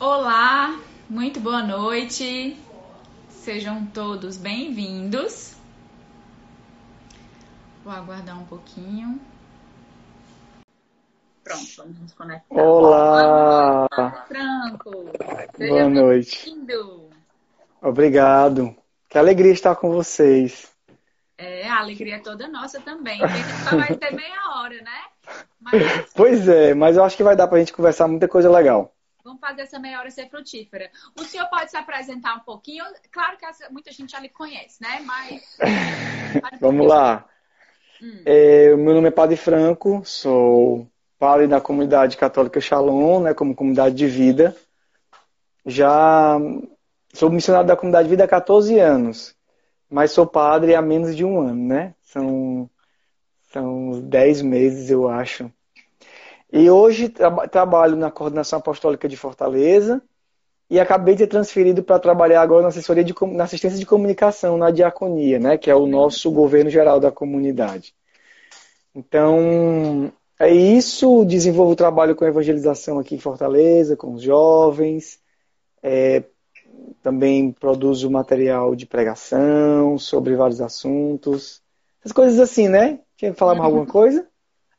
Olá, muito boa noite. Sejam todos bem-vindos. Vou aguardar um pouquinho. Pronto, vamos nos conectar. Olá! Olá Franco! Seja boa noite. Obrigado. Que alegria estar com vocês. É, a alegria é toda nossa também. A gente só vai ter meia hora, né? Mas... Pois é, mas eu acho que vai dar pra gente conversar muita coisa legal. Vamos fazer essa meia hora ser frutífera. O senhor pode se apresentar um pouquinho? Claro que muita gente já lhe conhece, né? Mas. Vamos lá. Hum. É, meu nome é Padre Franco, sou padre da comunidade católica Shalom, né, como comunidade de vida. Já sou missionário da comunidade de vida há 14 anos, mas sou padre há menos de um ano, né? São, são 10 meses, eu acho. E hoje tra trabalho na coordenação apostólica de Fortaleza e acabei de ser transferido para trabalhar agora na assessoria de na assistência de comunicação na diaconia, né, que é o nosso governo geral da comunidade. Então, é isso, desenvolvo trabalho com evangelização aqui em Fortaleza, com os jovens, é, também produzo material de pregação sobre vários assuntos, essas coisas assim, né? Quer falar mais alguma coisa?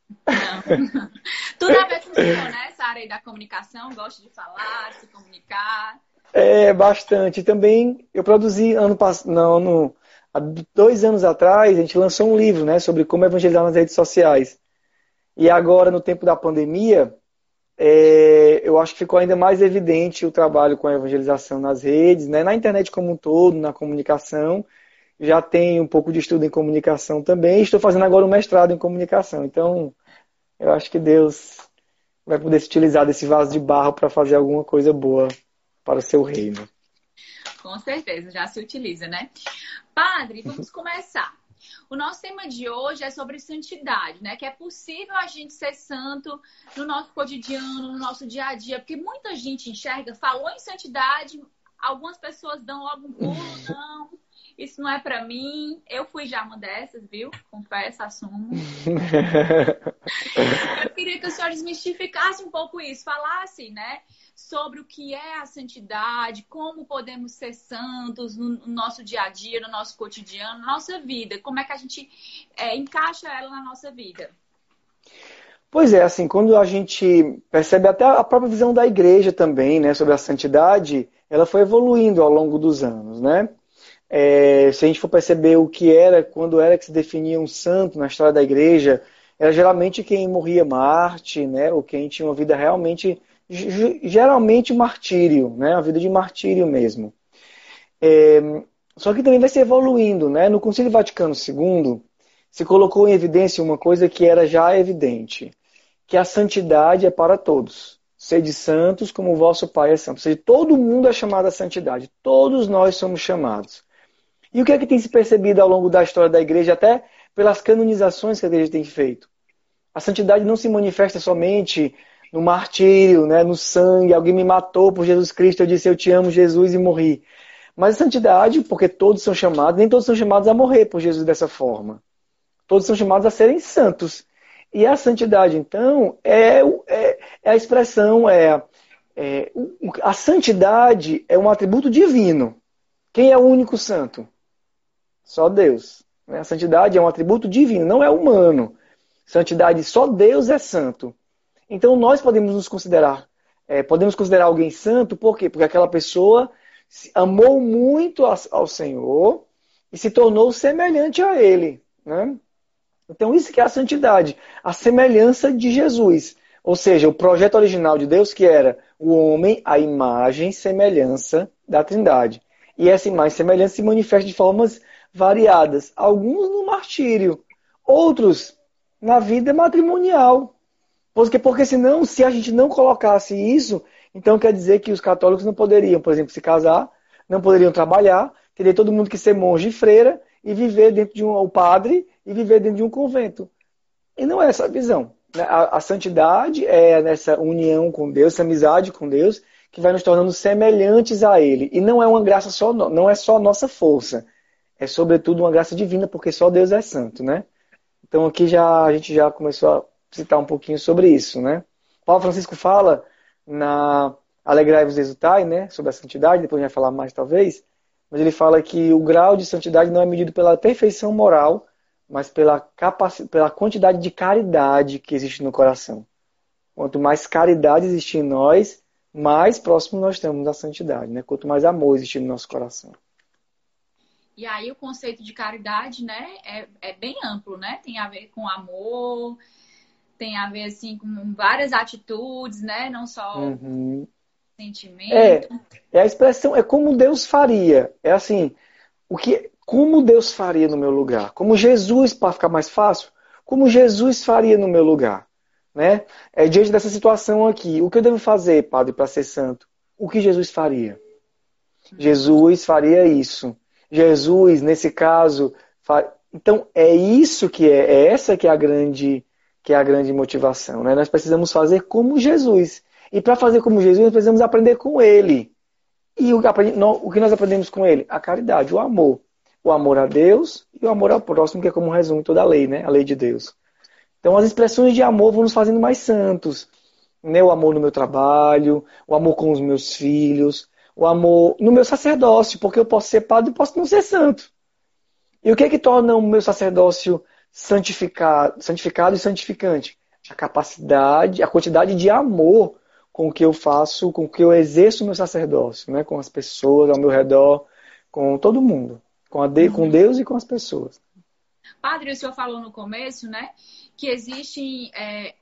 Não. Tudo a ver com o senhor, né? Essa área da comunicação, gosta de falar, se comunicar. É, bastante. Também eu produzi ano passado, não, no, há dois anos atrás, a gente lançou um livro, né, sobre como evangelizar nas redes sociais. E agora, no tempo da pandemia, é, eu acho que ficou ainda mais evidente o trabalho com a evangelização nas redes, né, na internet como um todo, na comunicação já tenho um pouco de estudo em comunicação também. Estou fazendo agora um mestrado em comunicação. Então, eu acho que Deus vai poder se utilizar desse vaso de barro para fazer alguma coisa boa para o seu reino. Com certeza, já se utiliza, né? Padre, vamos começar. O nosso tema de hoje é sobre santidade, né? Que é possível a gente ser santo no nosso cotidiano, no nosso dia a dia, porque muita gente enxerga, falou em santidade, algumas pessoas dão logo um pulo, não isso não é para mim. Eu fui já uma dessas, viu? Confesso, assumo. eu queria que o senhor desmistificasse um pouco isso, falasse, né? Sobre o que é a santidade, como podemos ser santos no nosso dia a dia, no nosso cotidiano, na nossa vida. Como é que a gente é, encaixa ela na nossa vida? Pois é, assim, quando a gente percebe até a própria visão da igreja também, né, sobre a santidade, ela foi evoluindo ao longo dos anos, né? É, se a gente for perceber o que era, quando era que se definia um santo na história da igreja, era geralmente quem morria Marte, né, ou quem tinha uma vida realmente, geralmente martírio, né, uma vida de martírio mesmo. É, só que também vai se evoluindo, né? No Concílio Vaticano II se colocou em evidência uma coisa que era já evidente, que a santidade é para todos. Sede santos como o vosso Pai é santo. Ou seja, todo mundo é chamado à santidade. Todos nós somos chamados. E o que é que tem se percebido ao longo da história da igreja, até pelas canonizações que a igreja tem feito? A santidade não se manifesta somente no martírio, né, no sangue, alguém me matou por Jesus Cristo, eu disse eu te amo, Jesus, e morri. Mas a santidade, porque todos são chamados, nem todos são chamados a morrer por Jesus dessa forma. Todos são chamados a serem santos. E a santidade, então, é, é, é a expressão, é, é, a santidade é um atributo divino. Quem é o único santo? Só Deus. Né? A santidade é um atributo divino, não é humano. Santidade, só Deus é santo. Então nós podemos nos considerar, é, podemos considerar alguém santo, por quê? Porque aquela pessoa amou muito ao Senhor e se tornou semelhante a Ele. Né? Então isso que é a santidade, a semelhança de Jesus. Ou seja, o projeto original de Deus que era o homem, a imagem, semelhança da Trindade. E essa imagem semelhança se manifesta de formas variadas. Alguns no martírio, outros na vida matrimonial. Porque, porque senão, se a gente não colocasse isso, então quer dizer que os católicos não poderiam, por exemplo, se casar, não poderiam trabalhar, teria todo mundo que ser monge e freira e viver dentro de um o padre e viver dentro de um convento. E não é essa a visão. Né? A, a santidade é nessa união com Deus, essa amizade com Deus, que vai nos tornando semelhantes a Ele. E não é uma graça só, não é só nossa força é sobretudo uma graça divina, porque só Deus é santo, né? Então aqui já a gente já começou a citar um pouquinho sobre isso, né? Paulo Francisco fala na Alegrai-vos exultai, né? Sobre a santidade, depois a gente vai falar mais talvez. Mas ele fala que o grau de santidade não é medido pela perfeição moral, mas pela, capacidade, pela quantidade de caridade que existe no coração. Quanto mais caridade existe em nós, mais próximo nós estamos da santidade, né? Quanto mais amor existe no nosso coração. E aí o conceito de caridade, né, é, é bem amplo, né? Tem a ver com amor, tem a ver assim com várias atitudes, né? Não só uhum. sentimento. É, é a expressão, é como Deus faria. É assim, o que, como Deus faria no meu lugar? Como Jesus, para ficar mais fácil, como Jesus faria no meu lugar? Né? É diante dessa situação aqui, o que eu devo fazer, Padre, para ser santo? O que Jesus faria? Jesus faria isso. Jesus, nesse caso, far... então é isso que é, é essa que é a grande que é a grande motivação, né? Nós precisamos fazer como Jesus. E para fazer como Jesus, nós precisamos aprender com ele. E o que nós aprendemos com ele? A caridade, o amor. O amor a Deus e o amor ao próximo, que é como resume toda a lei, né? A lei de Deus. Então, as expressões de amor vão nos fazendo mais santos. Né? O amor no meu trabalho, o amor com os meus filhos, o amor no meu sacerdócio, porque eu posso ser padre e posso não ser santo. E o que é que torna o meu sacerdócio santificado, santificado e santificante? A capacidade, a quantidade de amor com que eu faço, com que eu exerço o meu sacerdócio, né? com as pessoas ao meu redor, com todo mundo, com, de, com uhum. Deus e com as pessoas. Padre, o senhor falou no começo, né, que existe é,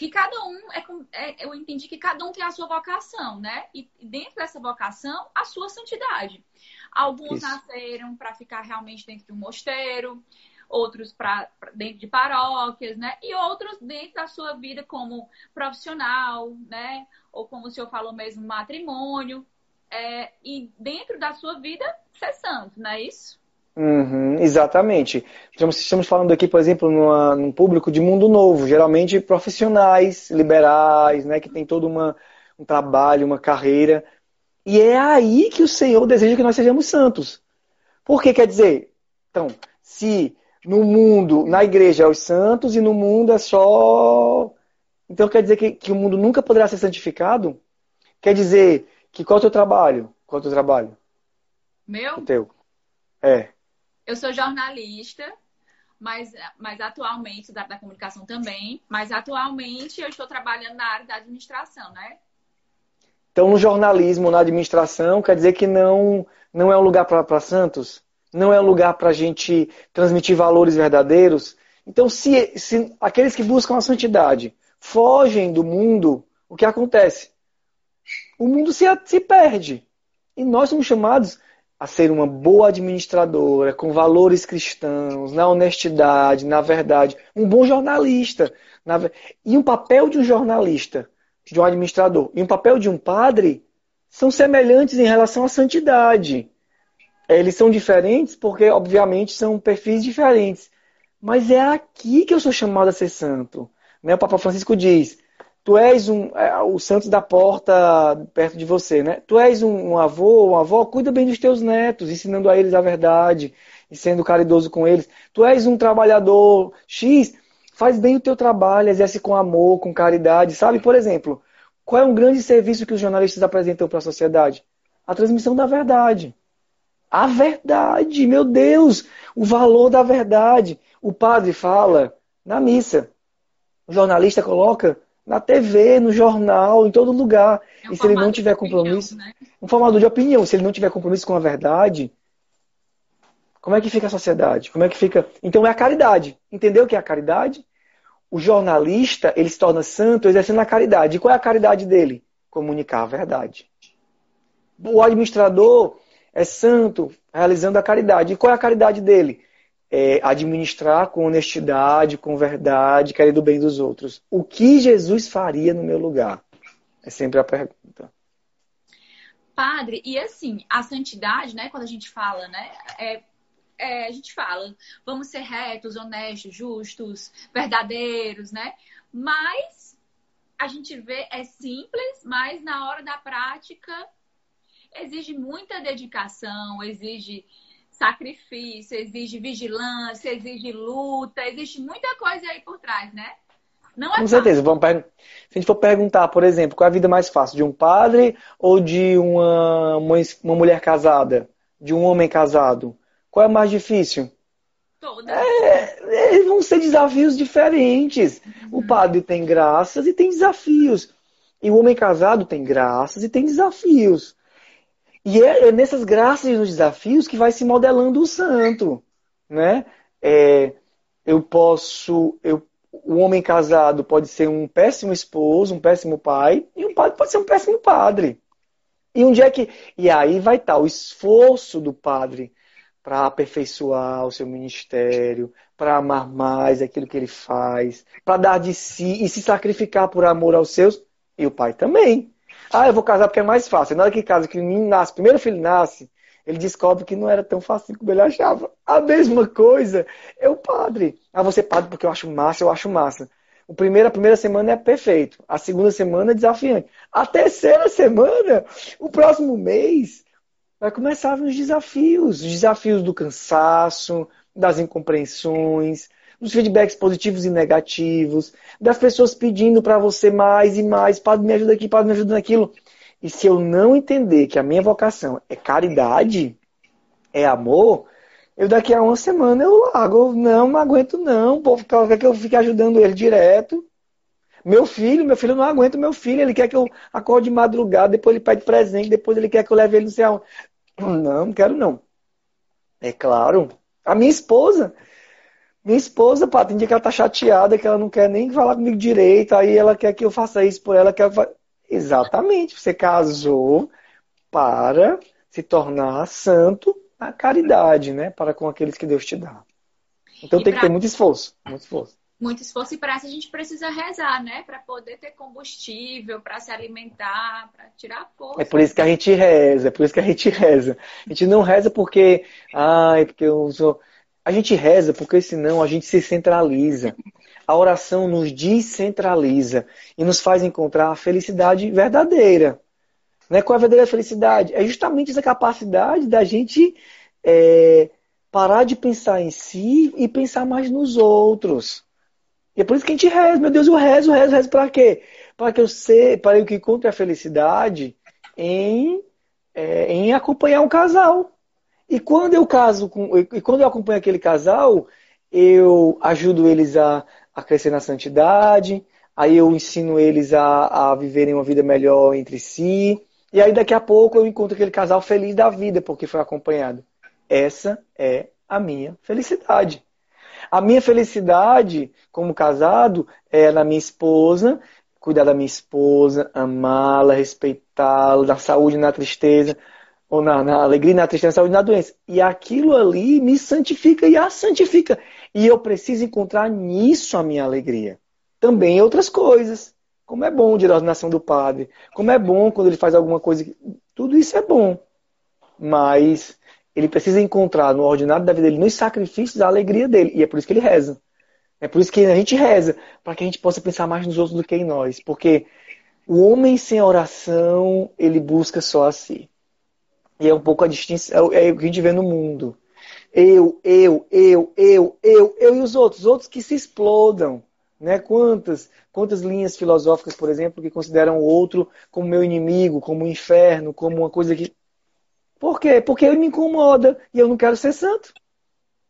que cada um é, é, eu entendi que cada um tem a sua vocação, né? E dentro dessa vocação, a sua santidade. Alguns Isso. nasceram para ficar realmente dentro de um mosteiro, outros para dentro de paróquias, né? E outros dentro da sua vida como profissional, né? Ou como o senhor falou mesmo, matrimônio. É, e dentro da sua vida, ser santo, não é isso? Uhum, exatamente. Estamos falando aqui, por exemplo, numa, num público de mundo novo, geralmente profissionais, liberais, né, que tem todo uma, um trabalho, uma carreira. E é aí que o Senhor deseja que nós sejamos santos. Por que quer dizer? Então, se no mundo, na igreja é os santos e no mundo é só. Então quer dizer que, que o mundo nunca poderá ser santificado? Quer dizer que qual é o teu trabalho? Qual é o teu trabalho? Meu? O teu. É. Eu sou jornalista, mas, mas atualmente, da, da comunicação também, mas atualmente eu estou trabalhando na área da administração, né? Então, no jornalismo, na administração, quer dizer que não, não é um lugar para santos? não é um lugar para a gente transmitir valores verdadeiros. Então, se, se aqueles que buscam a santidade fogem do mundo, o que acontece? O mundo se, se perde. E nós somos chamados a ser uma boa administradora, com valores cristãos, na honestidade, na verdade, um bom jornalista. Na... E um papel de um jornalista, de um administrador, e um papel de um padre são semelhantes em relação à santidade. Eles são diferentes porque, obviamente, são perfis diferentes. Mas é aqui que eu sou chamado a ser santo. Né? O Papa Francisco diz: Tu és um, é, o santo da porta perto de você, né? Tu és um, um avô, uma avó, cuida bem dos teus netos, ensinando a eles a verdade e sendo caridoso com eles. Tu és um trabalhador X, faz bem o teu trabalho, exerce com amor, com caridade, sabe? Por exemplo, qual é um grande serviço que os jornalistas apresentam para a sociedade? A transmissão da verdade. A verdade, meu Deus, o valor da verdade. O padre fala na missa. O jornalista coloca na TV, no jornal, em todo lugar. É um e se ele não tiver compromisso, opinião, né? um formador de opinião, se ele não tiver compromisso com a verdade, como é que fica a sociedade? Como é que fica? Então é a caridade. Entendeu o que é a caridade? O jornalista, ele se torna santo exercendo a caridade. E qual é a caridade dele? Comunicar a verdade. O administrador, é santo, realizando a caridade. E qual é a caridade dele? É administrar com honestidade, com verdade, querer do bem dos outros. O que Jesus faria no meu lugar? É sempre a pergunta. Padre, e assim, a santidade, né, quando a gente fala, né, é, é, a gente fala, vamos ser retos, honestos, justos, verdadeiros, né? Mas a gente vê, é simples, mas na hora da prática exige muita dedicação, exige sacrifício, exige vigilância, exige luta, existe muita coisa aí por trás, né? Não é Com fácil. certeza. Vamos per... Se a gente for perguntar, por exemplo, qual é a vida mais fácil? De um padre ou de uma, uma, uma mulher casada? De um homem casado? Qual é mais difícil? Toda. É, é, vão ser desafios diferentes. O padre tem graças e tem desafios. E o homem casado tem graças e tem desafios. E é, é nessas graças e nos desafios que vai se modelando o santo, né? É, eu posso, eu, o homem casado pode ser um péssimo esposo, um péssimo pai, e um padre pode ser um péssimo padre. E onde é que e aí vai estar o esforço do padre para aperfeiçoar o seu ministério, para amar mais aquilo que ele faz, para dar de si e se sacrificar por amor aos seus, e o pai também. Ah, eu vou casar porque é mais fácil. Na hora que casa, que o menino nasce, o primeiro filho nasce, ele descobre que não era tão fácil como ele achava. A mesma coisa é o padre. Ah, você é padre porque eu acho massa, eu acho massa. O primeiro, a primeira semana é perfeito. A segunda semana é desafiante. A terceira semana, o próximo mês, vai começar os desafios. Os desafios do cansaço, das incompreensões, dos feedbacks positivos e negativos, das pessoas pedindo para você mais e mais, Padre, me ajuda aqui, Padre, me ajuda naquilo. E se eu não entender que a minha vocação é caridade, é amor, eu daqui a uma semana eu largo. Não, não aguento não. O povo quer que eu fique ajudando ele direto. Meu filho, meu filho não aguenta meu filho. Ele quer que eu acorde de madrugada, depois ele pede presente, depois ele quer que eu leve ele no céu. Não, não quero não. É claro. A minha esposa, minha esposa, pá, tem dia que ela tá chateada, que ela não quer nem falar comigo direito, aí ela quer que eu faça isso por ela, quer Exatamente, você casou para se tornar santo na caridade, né? Para com aqueles que Deus te dá. Então E tem pra- que ter muito esforço, muito esforço. Muito esforço e para isso a gente precisa rezar, né? Para poder ter combustível, para se alimentar, para tirar a força. É por isso que a gente reza, é por isso que a gente reza. A gente não reza porque, ai, porque eu sou. A gente reza porque senão a gente se centraliza. A oração nos descentraliza e nos faz encontrar a felicidade verdadeira. Né? Qual é a verdadeira felicidade? É justamente essa capacidade da gente é, parar de pensar em si e pensar mais nos outros. E é por isso que a gente reza. Meu Deus, eu rezo, rezo, rezo para quê? Para que eu sei, para que eu encontre a felicidade em, é, em acompanhar um casal. E quando eu caso com, e quando eu acompanho aquele casal, eu ajudo eles a, a crescer na santidade, aí eu ensino eles a, a viverem uma vida melhor entre si, e aí daqui a pouco eu encontro aquele casal feliz da vida porque foi acompanhado. Essa é a minha felicidade. A minha felicidade como casado é na minha esposa, cuidar da minha esposa, amá-la, respeitá-la, na saúde na tristeza, ou na, na alegria, na tristeza, na saúde na doença. E aquilo ali me santifica e a santifica. E eu preciso encontrar nisso a minha alegria. Também outras coisas. Como é bom o dia da do padre. Como é bom quando ele faz alguma coisa. Tudo isso é bom. Mas ele precisa encontrar no ordinário da vida dele, nos sacrifícios, a alegria dele. E é por isso que ele reza. É por isso que a gente reza. Para que a gente possa pensar mais nos outros do que em nós. Porque o homem sem oração, ele busca só a si. E é um pouco a distinção, é o que a gente vê no mundo. Eu, eu, eu, eu, eu, eu e os outros. Os outros que se explodam. Né? Quantas, quantas linhas filosóficas, por exemplo, que consideram o outro como meu inimigo, como um inferno, como uma coisa que. Por quê? Porque ele me incomoda e eu não quero ser santo.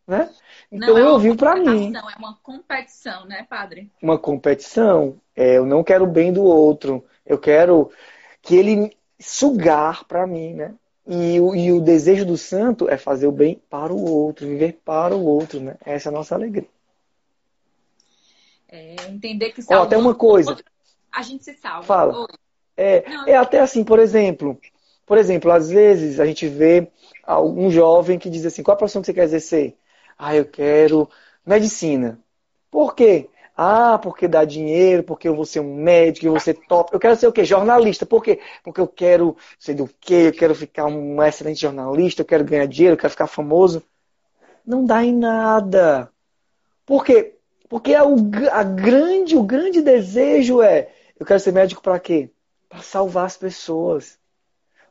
Né? Então Não é eu vivo para mim. É uma competição, né, padre? Uma competição. É, eu não quero o bem do outro. Eu quero que ele sugar para mim, né? E o, e o desejo do santo é fazer o bem para o outro, viver para o outro, né? Essa é a nossa alegria. É entender que Ó, salvando até uma coisa. outro, a gente se salva. Fala. É, Não. é até assim, por exemplo, por exemplo, às vezes a gente vê algum jovem que diz assim, qual a profissão que você quer exercer? Ah, eu quero medicina. Por quê? Ah, porque dá dinheiro, porque eu vou ser um médico, eu vou ser top. Eu quero ser o quê? Jornalista. Por quê? Porque eu quero ser do quê? Eu quero ficar um excelente jornalista, eu quero ganhar dinheiro, eu quero ficar famoso. Não dá em nada. Por quê? Porque é o, a grande, o grande desejo é, eu quero ser médico para quê? Para salvar as pessoas.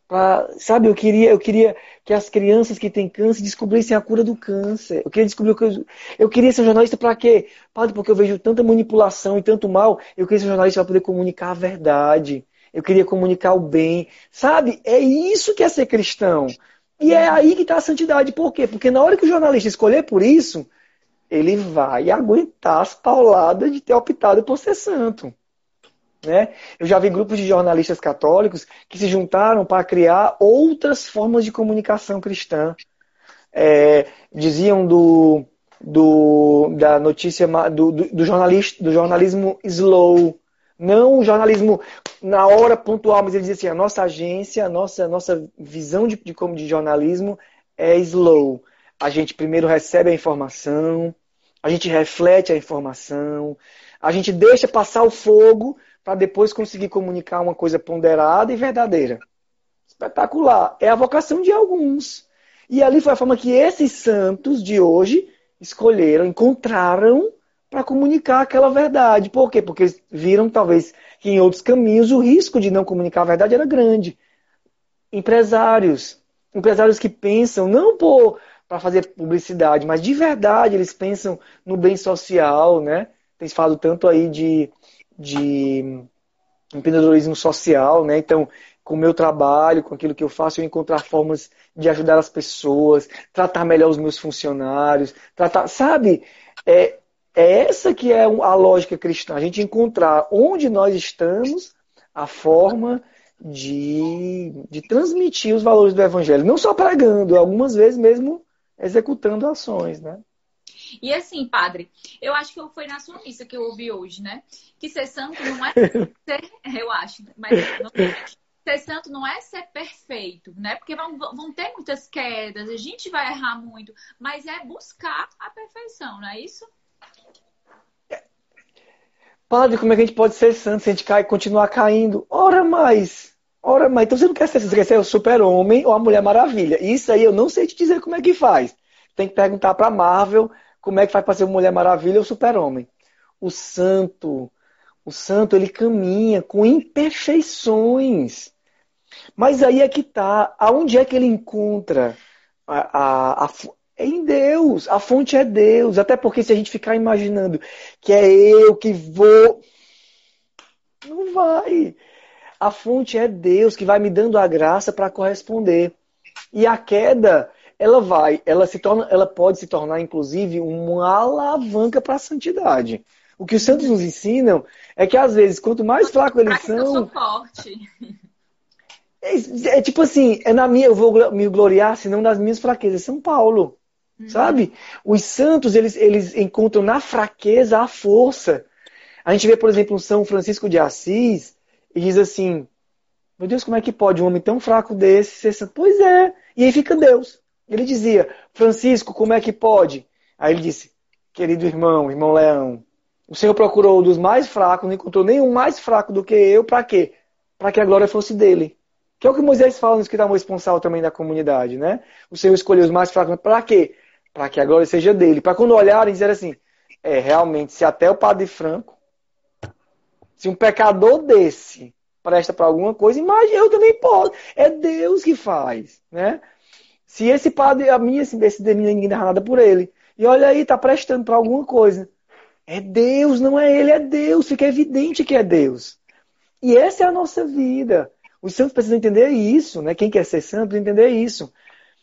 Pra, sabe, eu queria, eu queria que as crianças que têm câncer descobrissem a cura do câncer. Eu queria descobrir o que eu, eu queria ser jornalista para quê? Padre, porque eu vejo tanta manipulação e tanto mal. Eu queria ser jornalista para poder comunicar a verdade. Eu queria comunicar o bem. Sabe? É isso que é ser cristão. E é aí que está a santidade. Por quê? Porque na hora que o jornalista escolher por isso, ele vai aguentar as pauladas de ter optado por ser santo. Né? Eu já vi grupos de jornalistas católicos que se juntaram para criar outras formas de comunicação cristã. É, diziam do, do, da notícia do, do, do, jornalista, do jornalismo slow, não o jornalismo na hora pontual, mas ele dizia assim: a nossa agência, a nossa, nossa visão de, de, de jornalismo é slow. A gente primeiro recebe a informação, a gente reflete a informação, a gente deixa passar o fogo para depois conseguir comunicar uma coisa ponderada e verdadeira. Espetacular. É a vocação de alguns. E ali foi a forma que esses santos de hoje escolheram, encontraram para comunicar aquela verdade. Por quê? Porque eles viram, talvez, que em outros caminhos o risco de não comunicar a verdade era grande. Empresários. Empresários que pensam não para fazer publicidade, mas de verdade eles pensam no bem social, né? Tem falado tanto aí de de empreendedorismo social, né? Então, com o meu trabalho, com aquilo que eu faço, eu encontrar formas de ajudar as pessoas, tratar melhor os meus funcionários, tratar, sabe? É, é essa que é a lógica cristã, a gente encontrar onde nós estamos, a forma de, de transmitir os valores do evangelho, não só pregando, algumas vezes mesmo executando ações, né? E assim, padre, eu acho que foi na sua missa que eu ouvi hoje, né? Que ser santo não é ser, eu acho, mas não, ser santo não é ser perfeito, né? Porque vão, vão ter muitas quedas, a gente vai errar muito, mas é buscar a perfeição, não é isso? Padre, como é que a gente pode ser santo se a gente cai, continuar caindo? Ora mais! Ora mais! Então você não quer ser, você quer ser o super-homem ou a Mulher Maravilha. Isso aí eu não sei te dizer como é que faz. Tem que perguntar para Marvel como é que faz para ser Mulher Maravilha ou Super-Homem? O santo, o santo, ele caminha com imperfeições. Mas aí é que tá. Aonde é que ele encontra a, a, a, é em Deus. A fonte é Deus. Até porque se a gente ficar imaginando que é eu que vou. Não vai. A fonte é Deus que vai me dando a graça para corresponder. E a queda ela vai, ela se torna, ela pode se tornar inclusive uma alavanca para a santidade. O que os santos nos ensinam é que às vezes quanto mais fraco eles são, eu sou forte. É, é, tipo assim, é na minha, eu vou me gloriar, senão das minhas fraquezas. São Paulo, uhum. sabe? Os santos eles, eles encontram na fraqueza a força. A gente vê, por exemplo, São Francisco de Assis e diz assim: Meu Deus, como é que pode um homem tão fraco desse ser santo? Pois é. E aí fica Deus. Ele dizia, Francisco, como é que pode? Aí ele disse, querido irmão, irmão Leão, o Senhor procurou dos mais fracos, não encontrou nenhum mais fraco do que eu, para quê? Para que a glória fosse dele. Que é o que Moisés fala no escritor responsabilidade também da comunidade, né? O Senhor escolheu os mais fracos, para quê? Para que a glória seja dele. Para quando olharem dizer assim, é, realmente, se até o padre Franco, se um pecador desse presta para alguma coisa, imagina, eu também posso. É Deus que faz, né? Se esse padre, a minha, esse, esse ninguém dá nada por ele. E olha aí, tá prestando para alguma coisa. É Deus, não é ele, é Deus. Fica evidente que é Deus. E essa é a nossa vida. Os santos precisam entender isso, né? Quem quer ser santo precisa entender isso.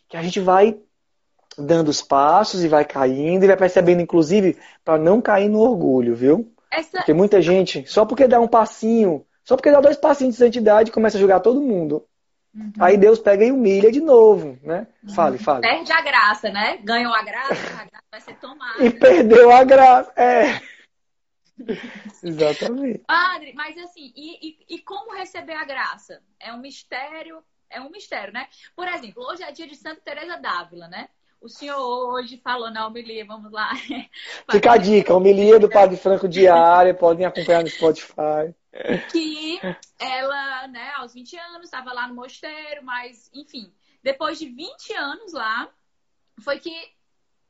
Que a gente vai dando os passos e vai caindo e vai percebendo, inclusive, para não cair no orgulho, viu? Essa... Porque muita gente, só porque dá um passinho, só porque dá dois passinhos de santidade, começa a julgar todo mundo. Uhum. Aí Deus pega e humilha de novo, né? Fale, fale. Perde a graça, né? Ganhou a graça, a graça vai ser tomada. E perdeu a graça, é. Exatamente. Padre, mas assim, e, e, e, como receber a graça? É um mistério, é um mistério, né? Por exemplo, hoje é dia de Santa Teresa d'Ávila, né? O senhor hoje falou na homilia, vamos lá. Fica a dica, homilia do Padre Franco diária, podem acompanhar no Spotify que ela, né, aos 20 anos, estava lá no mosteiro, mas, enfim, depois de 20 anos lá, foi que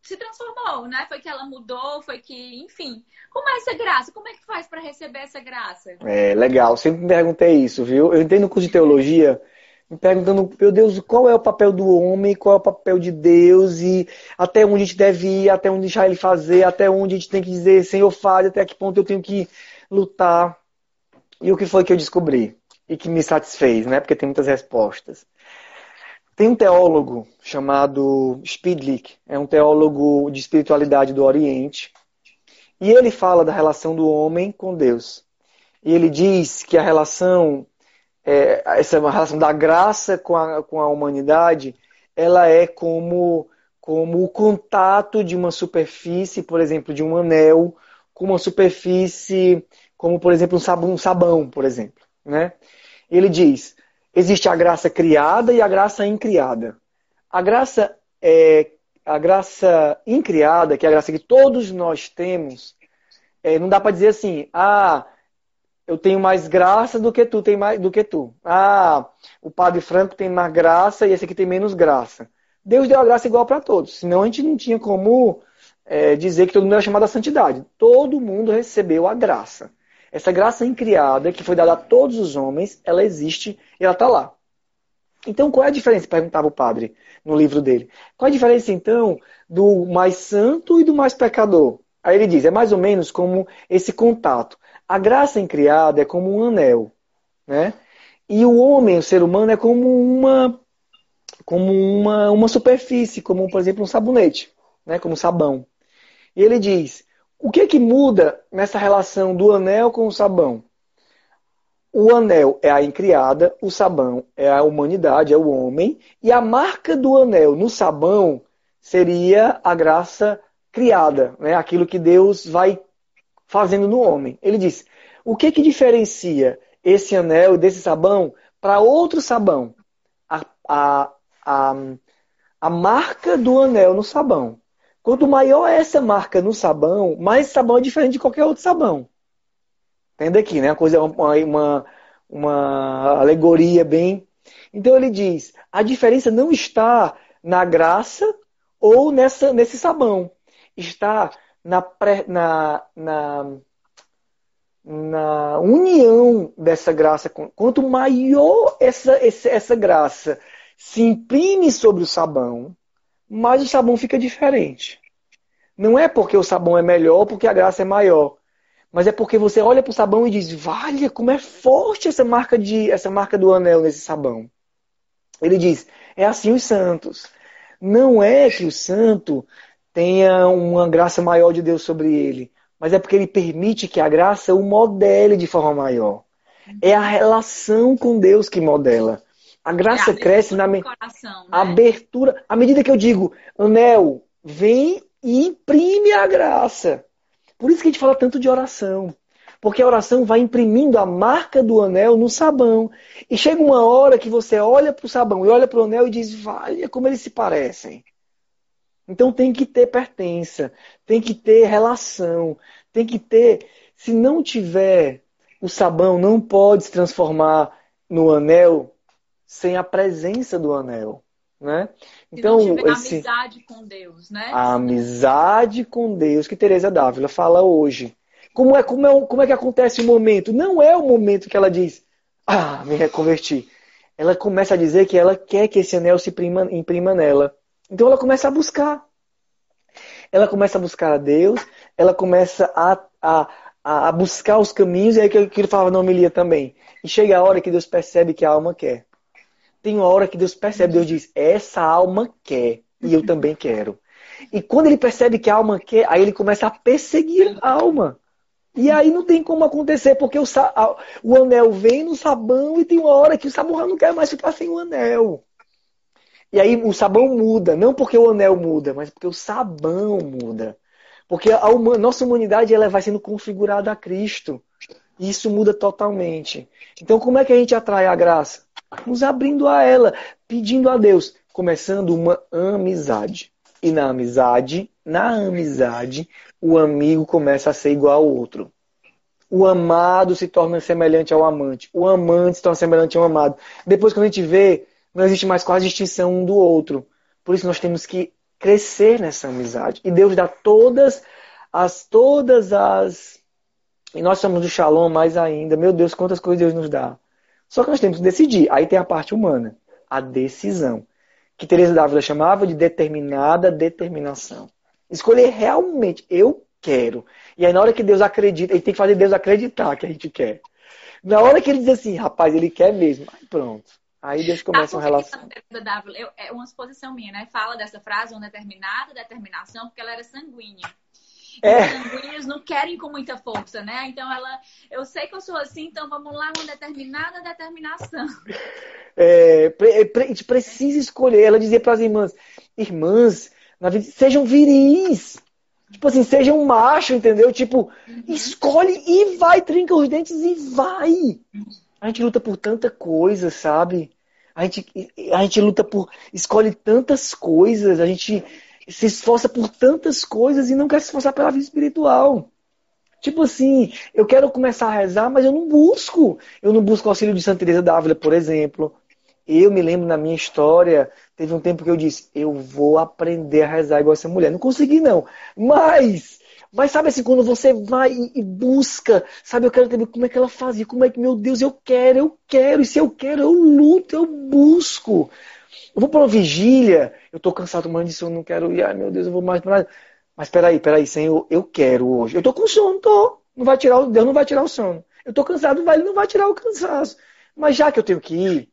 se transformou, né? Foi que ela mudou, foi que, enfim. Como é essa graça? Como é que faz para receber essa graça? É, legal. Sempre me perguntei isso, viu? Eu entrei no curso de teologia me perguntando, meu Deus, qual é o papel do homem, qual é o papel de Deus e até onde a gente deve ir, até onde deixar ele fazer, até onde a gente tem que dizer, Senhor, faz, até que ponto eu tenho que lutar. E o que foi que eu descobri? E que me satisfez, né? Porque tem muitas respostas. Tem um teólogo chamado Spidlick, é um teólogo de espiritualidade do Oriente, e ele fala da relação do homem com Deus. E ele diz que a relação, é, essa relação da graça com a, com a humanidade, ela é como, como o contato de uma superfície, por exemplo, de um anel, com uma superfície, como por exemplo um sabão, um sabão por exemplo. Né? Ele diz, existe a graça criada e a graça incriada. A graça é a graça incriada, que é a graça que todos nós temos, é, não dá para dizer assim, ah, eu tenho mais graça do que tu tem mais do que tu. Ah, o padre Franco tem mais graça e esse aqui tem menos graça. Deus deu a graça igual para todos, senão a gente não tinha como é, dizer que todo mundo era chamado à santidade. Todo mundo recebeu a graça. Essa graça incriada, que foi dada a todos os homens, ela existe e ela está lá. Então, qual é a diferença? Perguntava o padre no livro dele. Qual é a diferença, então, do mais santo e do mais pecador? Aí ele diz: é mais ou menos como esse contato. A graça incriada é como um anel, né? E o homem, o ser humano, é como uma, como uma, uma superfície, como, por exemplo, um sabonete, né? como sabão. E ele diz: o que, que muda nessa relação do anel com o sabão? O anel é a incriada, o sabão é a humanidade, é o homem, e a marca do anel no sabão seria a graça criada, né? aquilo que Deus vai fazendo no homem. Ele diz: o que, que diferencia esse anel desse sabão para outro sabão? A, a, a, a marca do anel no sabão. Quanto maior é essa marca no sabão, mais sabão é diferente de qualquer outro sabão. Entenda aqui, né? A coisa é uma, uma, uma alegoria bem. Então ele diz: a diferença não está na graça ou nessa, nesse sabão. Está na, pré, na, na, na união dessa graça. Quanto maior essa, essa graça se imprime sobre o sabão, mas o sabão fica diferente. Não é porque o sabão é melhor, porque a graça é maior. Mas é porque você olha para o sabão e diz: Vale, como é forte essa marca, de, essa marca do anel nesse sabão. Ele diz: É assim os santos. Não é que o santo tenha uma graça maior de Deus sobre ele, mas é porque ele permite que a graça o modele de forma maior. É a relação com Deus que modela. A graça é a cresce na me... coração, né? abertura. À medida que eu digo, anel, vem e imprime a graça. Por isso que a gente fala tanto de oração. Porque a oração vai imprimindo a marca do anel no sabão. E chega uma hora que você olha para o sabão e olha para o anel e diz: Valha, como eles se parecem. Então tem que ter pertença, tem que ter relação, tem que ter. Se não tiver o sabão, não pode se transformar no anel sem a presença do anel. Né? Então, Se esse, amizade com Deus, né? A amizade com Deus que Teresa Dávila fala hoje. Como é, como, é, como é que acontece o momento? Não é o momento que ela diz, ah, me reconverti. Ela começa a dizer que ela quer que esse anel se imprima, imprima nela. Então ela começa a buscar. Ela começa a buscar a Deus, ela começa a, a, a buscar os caminhos, e é que ele falava na homilia também. E chega a hora que Deus percebe que a alma quer tem uma hora que Deus percebe, Deus diz, essa alma quer, e eu também quero. E quando ele percebe que a alma quer, aí ele começa a perseguir a alma. E aí não tem como acontecer, porque o, o anel vem no sabão e tem uma hora que o sabão não quer mais ficar sem o anel. E aí o sabão muda, não porque o anel muda, mas porque o sabão muda. Porque a nossa humanidade ela vai sendo configurada a Cristo. E isso muda totalmente. Então como é que a gente atrai a graça? nos abrindo a ela, pedindo a Deus, começando uma amizade. E na amizade, na amizade, o amigo começa a ser igual ao outro. O amado se torna semelhante ao amante. O amante se torna semelhante ao amado. Depois, quando a gente vê, não existe mais quase distinção um do outro. Por isso, nós temos que crescer nessa amizade. E Deus dá todas as todas as e nós somos do Shalom mais ainda. Meu Deus, quantas coisas Deus nos dá Só que nós temos que decidir. Aí tem a parte humana, a decisão. Que Teresa Dávila chamava de determinada determinação. Escolher realmente, eu quero. E aí na hora que Deus acredita, ele tem que fazer Deus acreditar que a gente quer. Na hora que ele diz assim, rapaz, ele quer mesmo, aí pronto. Aí Deus começa uma relação. Eu, é uma exposição minha, né? Fala dessa frase, uma determinada determinação, porque ela era sanguínea. É. Os sanguíneos não querem com muita força, né? Então ela, eu sei que eu sou assim, então vamos lá, uma determinada determinação. É, a gente precisa escolher. Ela dizia para as irmãs, irmãs, vida, sejam viris. Tipo assim, seja um macho, entendeu? Tipo, uhum. escolhe e vai, trinca os dentes e vai. A gente luta por tanta coisa, sabe? A gente, a gente luta por. escolhe tantas coisas, a gente se esforça por tantas coisas e não quer se esforçar pela vida espiritual. Tipo assim, eu quero começar a rezar, mas eu não busco. Eu não busco o auxílio de Santa Teresa d'Ávila, por exemplo. Eu me lembro na minha história, teve um tempo que eu disse, eu vou aprender a rezar igual essa mulher. Não consegui, não. Mas, mas sabe assim, quando você vai e busca, sabe, eu quero entender como é que ela fazia, como é que, meu Deus, eu quero, eu quero, e se eu quero, eu luto, eu busco. Eu vou para uma vigília, eu estou cansado, mãe disse, eu não quero ir, ai meu Deus, eu vou mais para Mas peraí, peraí, Senhor, eu quero hoje. Eu estou com sono, tô. Não vai tirar, Deus não vai tirar o sono. Eu estou cansado, vai, ele não vai tirar o cansaço. Mas já que eu tenho que ir,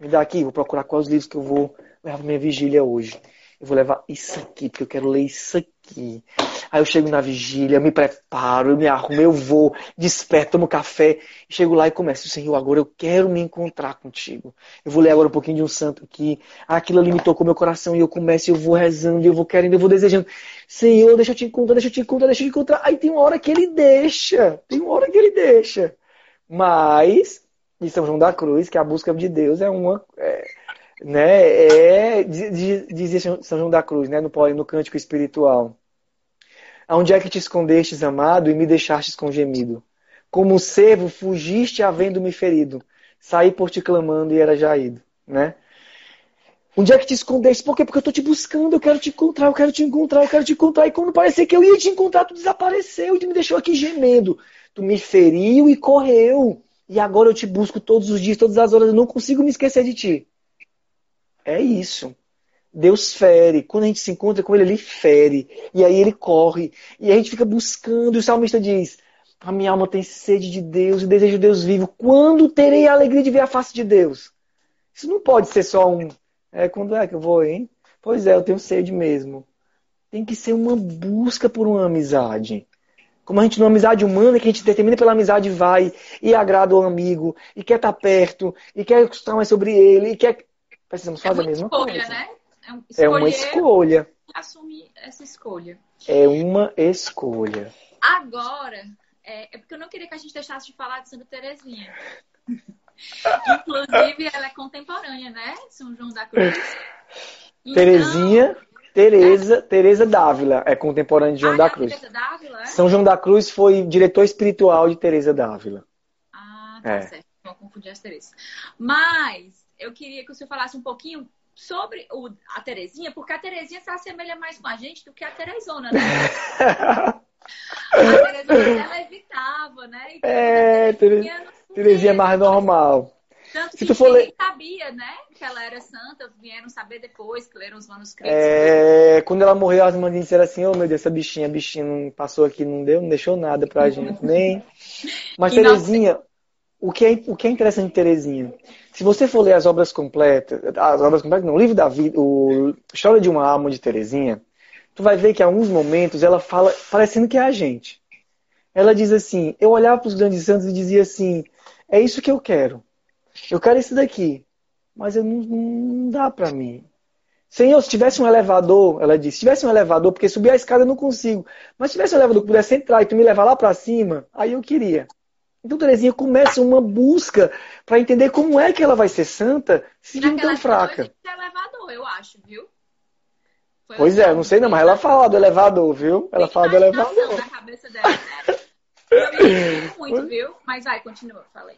me dá aqui, vou procurar quais livros que eu vou levar para minha vigília hoje. Eu vou levar isso aqui, porque eu quero ler isso aqui. Aí eu chego na vigília, eu me preparo, eu me arrumo, eu vou, desperto, tomo café, chego lá e começo, Senhor, agora eu quero me encontrar contigo. Eu vou ler agora um pouquinho de um santo aqui. Aquilo ali me tocou meu coração e eu começo, eu vou rezando, eu vou querendo, eu vou desejando. Senhor, deixa eu te encontrar, deixa eu te encontrar, deixa eu te encontrar. Aí tem uma hora que ele deixa, tem uma hora que ele deixa. Mas, de São João da Cruz, que a busca de Deus é uma. É, né, é, dizia São João da Cruz, né, no, no cântico espiritual. Aonde é que te escondestes, amado, e me deixastes com gemido? Como servo, fugiste havendo-me ferido. Saí por te clamando e era já ido, né? Onde é que te escondeste? Por quê? Porque eu estou te buscando, eu quero te encontrar, eu quero te encontrar, eu quero te encontrar. E quando parecia que eu ia te encontrar, tu desapareceu e me deixou aqui gemendo. Tu me feriu e correu. E agora eu te busco todos os dias, todas as horas, eu não consigo me esquecer de ti. É isso. Deus fere. Quando a gente se encontra com ele, ele fere. E aí ele corre. E a gente fica buscando. E o salmista diz: A minha alma tem sede de Deus e desejo Deus vivo. Quando terei a alegria de ver a face de Deus? Isso não pode ser só um. É, quando é que eu vou, hein? Pois é, eu tenho sede mesmo. Tem que ser uma busca por uma amizade. Como a gente, numa amizade humana, que a gente determina pela amizade, vai e agrada o amigo, e quer estar perto, e quer escutar mais sobre ele, e quer. Precisamos fazer é a mesma escolha, coisa. Né? É, é uma escolha. Assumir essa escolha. É uma escolha. Agora, é, é, porque eu não queria que a gente deixasse de falar de Santa Terezinha. Inclusive, ela é contemporânea, né? São João da Cruz. Então, Terezinha, Teresa, é... Teresa Dávila é contemporânea de João ah, da é Cruz. Dávila, é? São João da Cruz foi diretor espiritual de Teresa Dávila. Ah, tá é. certo. Não confundir as Teresas. Mas eu queria que você falasse um pouquinho sobre o, a Terezinha, porque a Terezinha se assemelha mais com a gente do que a Teresona, né? a Teresona ela evitava, né? Então, é, Terezinha, Terezinha é mais normal. Tanto que for ler... sabia, né? Que ela era santa, vieram saber depois, que leram os manuscritos. É, quando ela morreu, as mães disseram assim, oh meu Deus, essa bichinha, a bichinha não passou aqui, não deu, não deixou nada pra gente, nem. Mas e Terezinha, o que, é, o que é interessante de Terezinha? Se você for ler as obras completas, as obras completas, não, o livro da vida, o História de uma Alma de Terezinha, tu vai ver que em alguns momentos ela fala parecendo que é a gente. Ela diz assim: eu olhava para os grandes santos e dizia assim: é isso que eu quero. Eu quero isso daqui, mas eu não, não dá para mim. Senhor, se tivesse um elevador, ela disse, se tivesse um elevador, porque subir a escada eu não consigo, mas se tivesse um elevador que pudesse entrar e tu me levar lá para cima, aí eu queria. Então Terezinha começa uma busca para entender como é que ela vai ser santa se não tão fraca. elevador, eu acho, viu? Foi pois é, não sei não, mas ela fala do elevador, viu? Ela fala do elevador. Na cabeça dela, né? Muito, viu? Mas vai, continua, falei.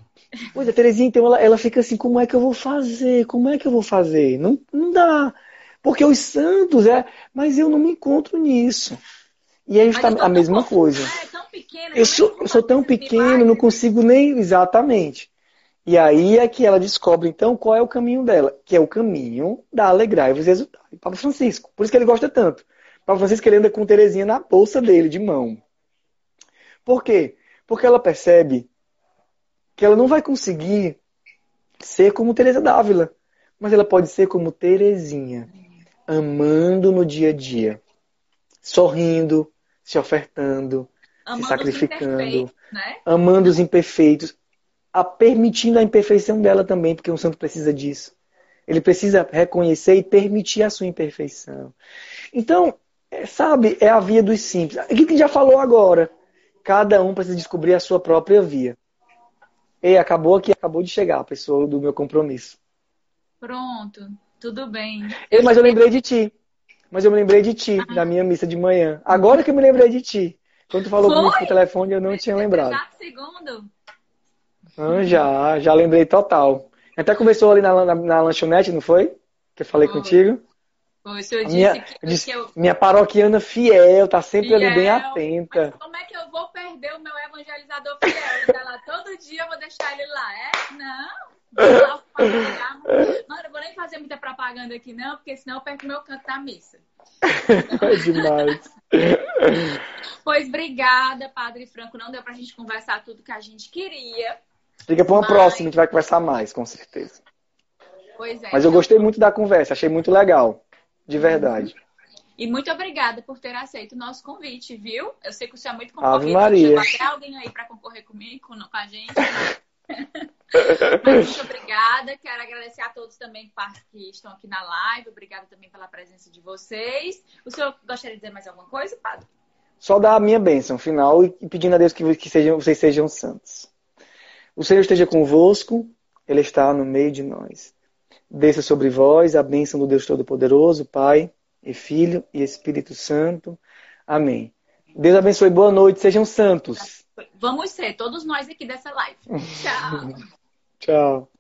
Pois é, Terezinha, então ela, ela fica assim, como é que eu vou fazer? Como é que eu vou fazer? Não, não dá. Porque os santos, é, mas eu não me encontro nisso. E aí está a mesma coisa. É, tão pequena, eu, sou, eu sou tão pequeno, não consigo nem. Exatamente. E aí é que ela descobre, então, qual é o caminho dela, que é o caminho da alegrar-vos e exultar. E Papa Francisco. Por isso que ele gosta tanto. Papa Francisco ele anda com Terezinha na bolsa dele, de mão. Por quê? Porque ela percebe que ela não vai conseguir ser como Teresa d'Ávila, mas ela pode ser como Terezinha, amando no dia a dia, sorrindo, se ofertando, amando se sacrificando, né? amando os imperfeitos, a permitindo a imperfeição dela também, porque um santo precisa disso. Ele precisa reconhecer e permitir a sua imperfeição. Então, é, sabe, é a via dos simples. Aquilo que já falou agora. Cada um precisa descobrir a sua própria via. E acabou aqui, acabou de chegar a pessoa do meu compromisso. Pronto, tudo bem. Ei, mas eu lembrei de ti. Mas eu me lembrei de ti, ah. da minha missa de manhã. Agora que eu me lembrei de ti. Quando tu falou Foi? comigo no telefone, eu não tinha lembrado. segundo? Ah, já, já lembrei total. Até conversou ali na, na, na lanchonete, não foi? Que eu falei foi. contigo? Foi, o senhor disse minha, que, disse, que eu... Minha paroquiana fiel, tá sempre fiel, ali bem atenta. Mas como é que eu vou perder o meu evangelizador fiel? Ele tá lá todo dia, eu vou deixar ele lá, é? Não. Mano, eu vou nem fazer muita propaganda aqui, não, porque senão eu perco meu canto da missa. É demais. Pois obrigada, Padre Franco. Não deu pra gente conversar tudo que a gente queria. Fica para uma mas... próxima, a gente vai conversar mais, com certeza. Pois é. Mas eu gostei muito da conversa, achei muito legal. De verdade. E muito obrigada por ter aceito o nosso convite, viu? Eu sei que senhor é muito concorrido. Ave Maria. Até alguém aí para concorrer comigo, com a gente. Muito obrigada. Quero agradecer a todos também que estão aqui na live. Obrigada também pela presença de vocês. O senhor gostaria de dizer mais alguma coisa, Padre? Só dar a minha bênção final e pedindo a Deus que, vocês sejam santos. O Senhor esteja convosco, Ele está no meio de nós. Desça sobre vós a bênção do Deus Todo-Poderoso, Pai, e Filho e Espírito Santo. Amém. Deus abençoe. Boa noite. Sejam santos. Vamos ser, todos nós aqui dessa live. Tchau. Tchau.